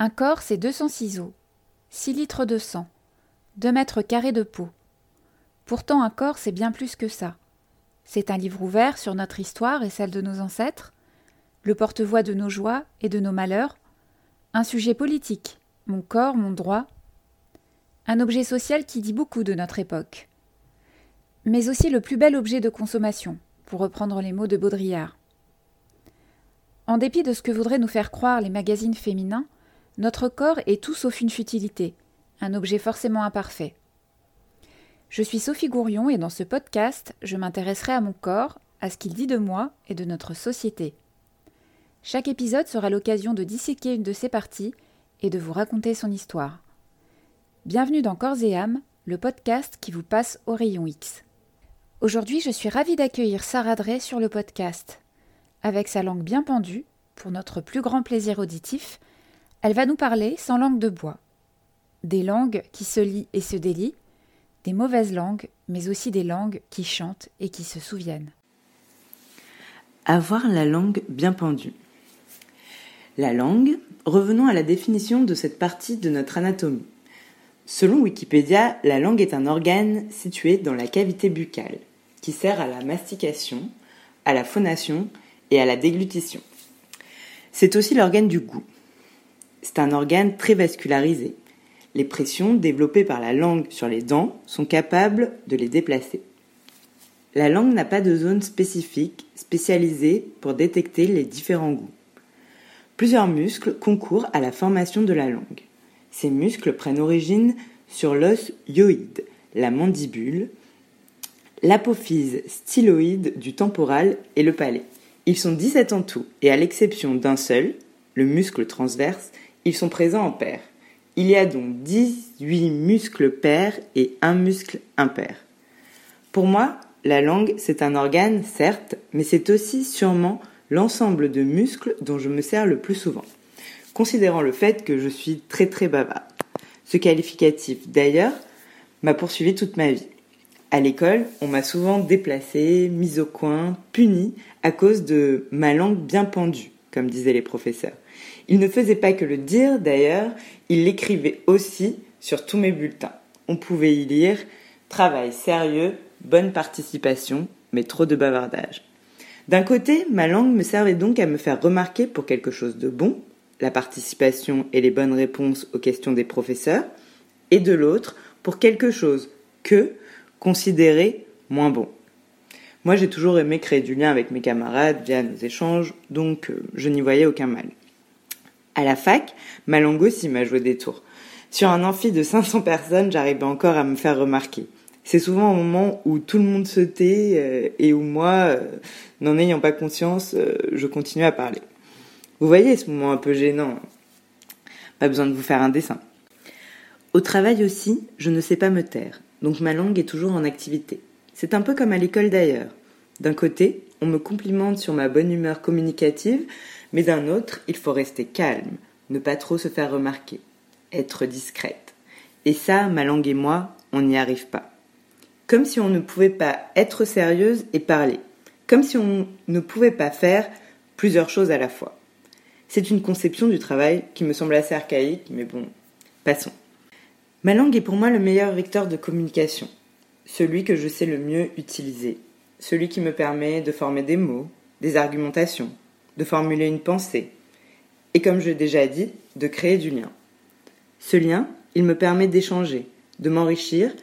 Un corps, c'est 200 ciseaux, 6 litres de sang, 2 mètres carrés de peau. Pourtant, un corps, c'est bien plus que ça. C'est un livre ouvert sur notre histoire et celle de nos ancêtres, le porte-voix de nos joies et de nos malheurs, un sujet politique, mon corps, mon droit, un objet social qui dit beaucoup de notre époque, mais aussi le plus bel objet de consommation, pour reprendre les mots de Baudrillard. En dépit de ce que voudraient nous faire croire les magazines féminins, notre corps est tout sauf une futilité, un objet forcément imparfait. Je suis Sophie Gourion et dans ce podcast, je m'intéresserai à mon corps, à ce qu'il dit de moi et de notre société. Chaque épisode sera l'occasion de disséquer une de ses parties et de vous raconter son histoire. Bienvenue dans Corps et âme, le podcast qui vous passe au rayon X. Aujourd'hui, je suis ravie d'accueillir Sarah Drey sur le podcast. Avec sa langue bien pendue, pour notre plus grand plaisir auditif, elle va nous parler sans langue de bois. Des langues qui se lient et se délient, des mauvaises langues, mais aussi des langues qui chantent et qui se souviennent. Avoir la langue bien pendue. La langue, revenons à la définition de cette partie de notre anatomie. Selon Wikipédia, la langue est un organe situé dans la cavité buccale, qui sert à la mastication, à la phonation et à la déglutition. C'est aussi l'organe du goût. C'est un organe très vascularisé. Les pressions développées par la langue sur les dents sont capables de les déplacer. La langue n'a pas de zone spécifique spécialisée pour détecter les différents goûts. Plusieurs muscles concourent à la formation de la langue. Ces muscles prennent origine sur l'os hyoïde, la mandibule, l'apophyse styloïde du temporal et le palais. Ils sont 17 en tout, et à l'exception d'un seul, le muscle transverse, ils sont présents en paire. Il y a donc 18 muscles pairs et un muscle impair. Pour moi, la langue, c'est un organe, certes, mais c'est aussi sûrement l'ensemble de muscles dont je me sers le plus souvent, considérant le fait que je suis très très bavard. Ce qualificatif, d'ailleurs, m'a poursuivi toute ma vie. À l'école, on m'a souvent déplacé, mis au coin, puni à cause de ma langue bien pendue, comme disaient les professeurs. Il ne faisait pas que le dire d'ailleurs, il l'écrivait aussi sur tous mes bulletins. On pouvait y lire travail sérieux, bonne participation, mais trop de bavardage. D'un côté, ma langue me servait donc à me faire remarquer pour quelque chose de bon, la participation et les bonnes réponses aux questions des professeurs, et de l'autre, pour quelque chose que, considéré moins bon. Moi, j'ai toujours aimé créer du lien avec mes camarades via nos échanges, donc euh, je n'y voyais aucun mal. À la fac, ma langue aussi m'a joué des tours. Sur un amphi de 500 personnes, j'arrivais encore à me faire remarquer. C'est souvent au moment où tout le monde se tait euh, et où moi, euh, n'en ayant pas conscience, je continue à parler. Vous voyez ce moment un peu gênant. Pas besoin de vous faire un dessin. Au travail aussi, je ne sais pas me taire donc ma langue est toujours en activité. C'est un peu comme à l'école d'ailleurs. D'un côté, on me complimente sur ma bonne humeur communicative, mais d'un autre, il faut rester calme, ne pas trop se faire remarquer, être discrète. Et ça, ma langue et moi, on n'y arrive pas. Comme si on ne pouvait pas être sérieuse et parler, comme si on ne pouvait pas faire plusieurs choses à la fois. C'est une conception du travail qui me semble assez archaïque, mais bon, passons. Ma langue est pour moi le meilleur vecteur de communication, celui que je sais le mieux utiliser, celui qui me permet de former des mots, des argumentations, de formuler une pensée, et comme je l'ai déjà dit, de créer du lien. Ce lien, il me permet d'échanger, de m'enrichir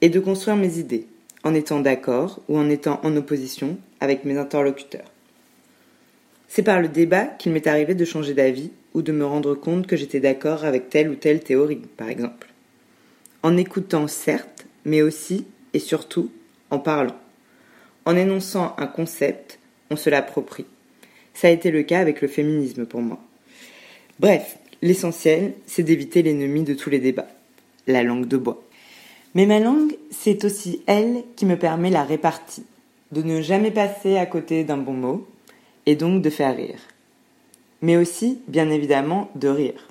et de construire mes idées, en étant d'accord ou en étant en opposition avec mes interlocuteurs. C'est par le débat qu'il m'est arrivé de changer d'avis ou de me rendre compte que j'étais d'accord avec telle ou telle théorie, par exemple en écoutant certes, mais aussi et surtout en parlant. En énonçant un concept, on se l'approprie. Ça a été le cas avec le féminisme pour moi. Bref, l'essentiel, c'est d'éviter l'ennemi de tous les débats, la langue de bois. Mais ma langue, c'est aussi elle qui me permet la répartie, de ne jamais passer à côté d'un bon mot, et donc de faire rire. Mais aussi, bien évidemment, de rire.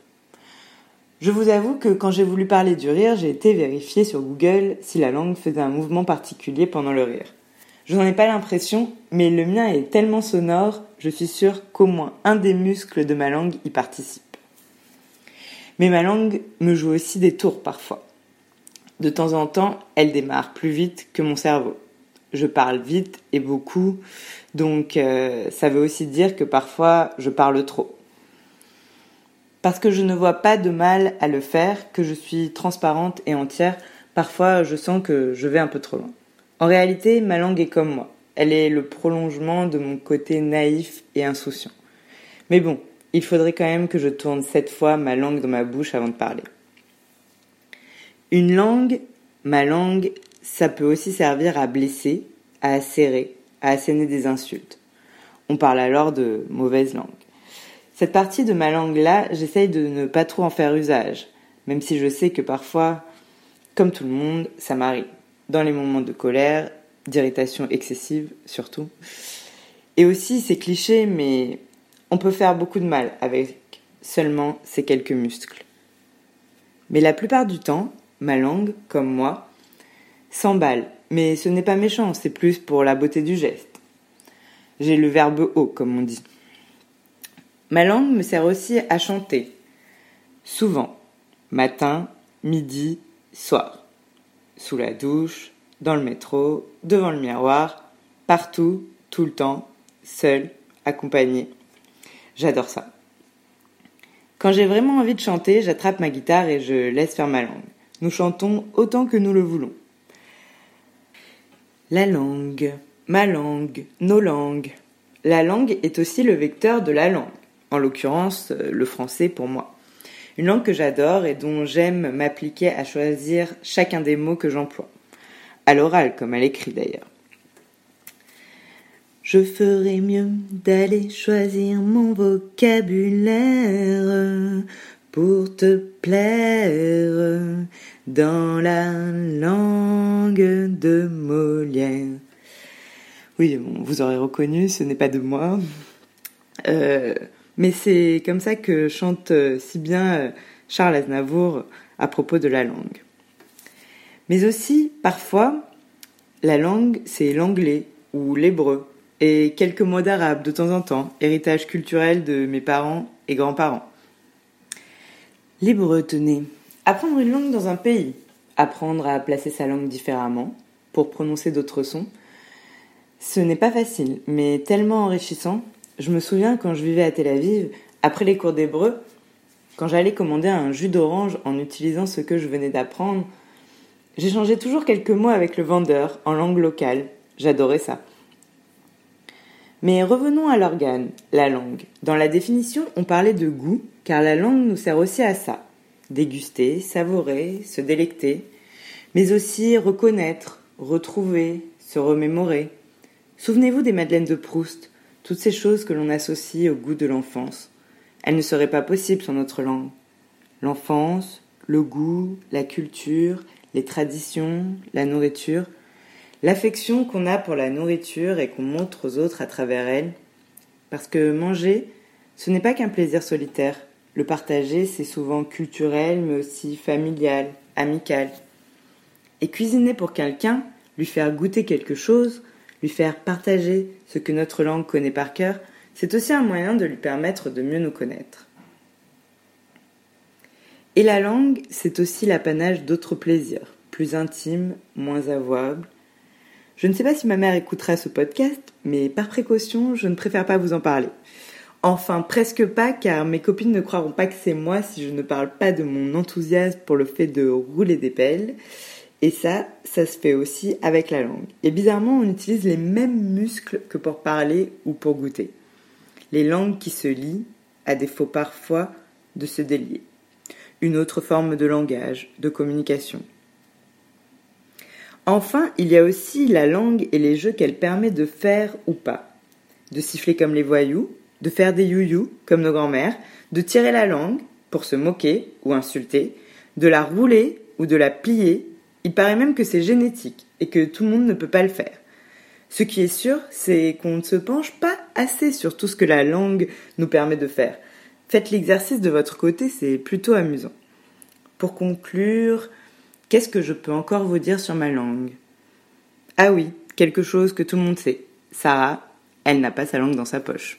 Je vous avoue que quand j'ai voulu parler du rire, j'ai été vérifier sur Google si la langue faisait un mouvement particulier pendant le rire. Je n'en ai pas l'impression, mais le mien est tellement sonore, je suis sûre qu'au moins un des muscles de ma langue y participe. Mais ma langue me joue aussi des tours parfois. De temps en temps, elle démarre plus vite que mon cerveau. Je parle vite et beaucoup, donc euh, ça veut aussi dire que parfois je parle trop. Parce que je ne vois pas de mal à le faire, que je suis transparente et entière, parfois je sens que je vais un peu trop loin. En réalité, ma langue est comme moi. Elle est le prolongement de mon côté naïf et insouciant. Mais bon, il faudrait quand même que je tourne cette fois ma langue dans ma bouche avant de parler. Une langue, ma langue, ça peut aussi servir à blesser, à serrer, à asséner des insultes. On parle alors de mauvaise langue. Cette partie de ma langue-là, j'essaye de ne pas trop en faire usage, même si je sais que parfois, comme tout le monde, ça m'arrive. Dans les moments de colère, d'irritation excessive surtout. Et aussi, c'est cliché, mais on peut faire beaucoup de mal avec seulement ces quelques muscles. Mais la plupart du temps, ma langue, comme moi, s'emballe. Mais ce n'est pas méchant, c'est plus pour la beauté du geste. J'ai le verbe haut, comme on dit. Ma langue me sert aussi à chanter. Souvent. Matin, midi, soir. Sous la douche, dans le métro, devant le miroir, partout, tout le temps, seul, accompagné. J'adore ça. Quand j'ai vraiment envie de chanter, j'attrape ma guitare et je laisse faire ma langue. Nous chantons autant que nous le voulons. La langue, ma langue, nos langues. La langue est aussi le vecteur de la langue, en l'occurrence euh, le français pour moi. Une langue que j'adore et dont j'aime m'appliquer à choisir chacun des mots que j'emploie. À l'oral, comme à l'écrit d'ailleurs. Je ferais mieux d'aller choisir mon vocabulaire pour te plaire dans la langue de Molière. Oui, vous aurez reconnu, ce n'est pas de moi. Euh, mais c'est comme ça que chante si bien euh, Charles Aznavour à propos de la langue. Mais aussi, parfois, la langue, c'est l'anglais ou l'hébreu et quelques mots d'arabe de temps en temps, héritage culturel de mes parents et grands-parents. L'hébreu, tenez. Apprendre une langue dans un pays, apprendre à placer sa langue différemment, pour prononcer d'autres sons, ce n'est pas facile, mais tellement enrichissant. Je me souviens quand je vivais à Tel Aviv, après les cours d'hébreu, quand j'allais commander un jus d'orange en utilisant ce que je venais d'apprendre, j'échangeais toujours quelques mots avec le vendeur en langue locale. J'adorais ça. Mais revenons à l'organe, la langue. Dans la définition, on parlait de goût, car la langue nous sert aussi à ça. Déguster, savourer, se délecter, mais aussi reconnaître, retrouver, se remémorer. Souvenez-vous des Madeleines de Proust, toutes ces choses que l'on associe au goût de l'enfance. Elles ne seraient pas possibles sans notre langue. L'enfance, le goût, la culture, les traditions, la nourriture, l'affection qu'on a pour la nourriture et qu'on montre aux autres à travers elle. Parce que manger, ce n'est pas qu'un plaisir solitaire. Le partager, c'est souvent culturel, mais aussi familial, amical. Et cuisiner pour quelqu'un, lui faire goûter quelque chose, lui faire partager ce que notre langue connaît par cœur, c'est aussi un moyen de lui permettre de mieux nous connaître. Et la langue, c'est aussi l'apanage d'autres plaisirs, plus intimes, moins avouables, je ne sais pas si ma mère écoutera ce podcast, mais par précaution, je ne préfère pas vous en parler. Enfin, presque pas, car mes copines ne croiront pas que c'est moi si je ne parle pas de mon enthousiasme pour le fait de rouler des pelles. Et ça, ça se fait aussi avec la langue. Et bizarrement, on utilise les mêmes muscles que pour parler ou pour goûter. Les langues qui se lient, à défaut parfois de se délier. Une autre forme de langage, de communication. Enfin, il y a aussi la langue et les jeux qu'elle permet de faire ou pas. De siffler comme les voyous, de faire des you comme nos grands-mères, de tirer la langue pour se moquer ou insulter, de la rouler ou de la plier. Il paraît même que c'est génétique et que tout le monde ne peut pas le faire. Ce qui est sûr, c'est qu'on ne se penche pas assez sur tout ce que la langue nous permet de faire. Faites l'exercice de votre côté, c'est plutôt amusant. Pour conclure, Qu'est-ce que je peux encore vous dire sur ma langue? Ah oui, quelque chose que tout le monde sait. Sarah, elle n'a pas sa langue dans sa poche.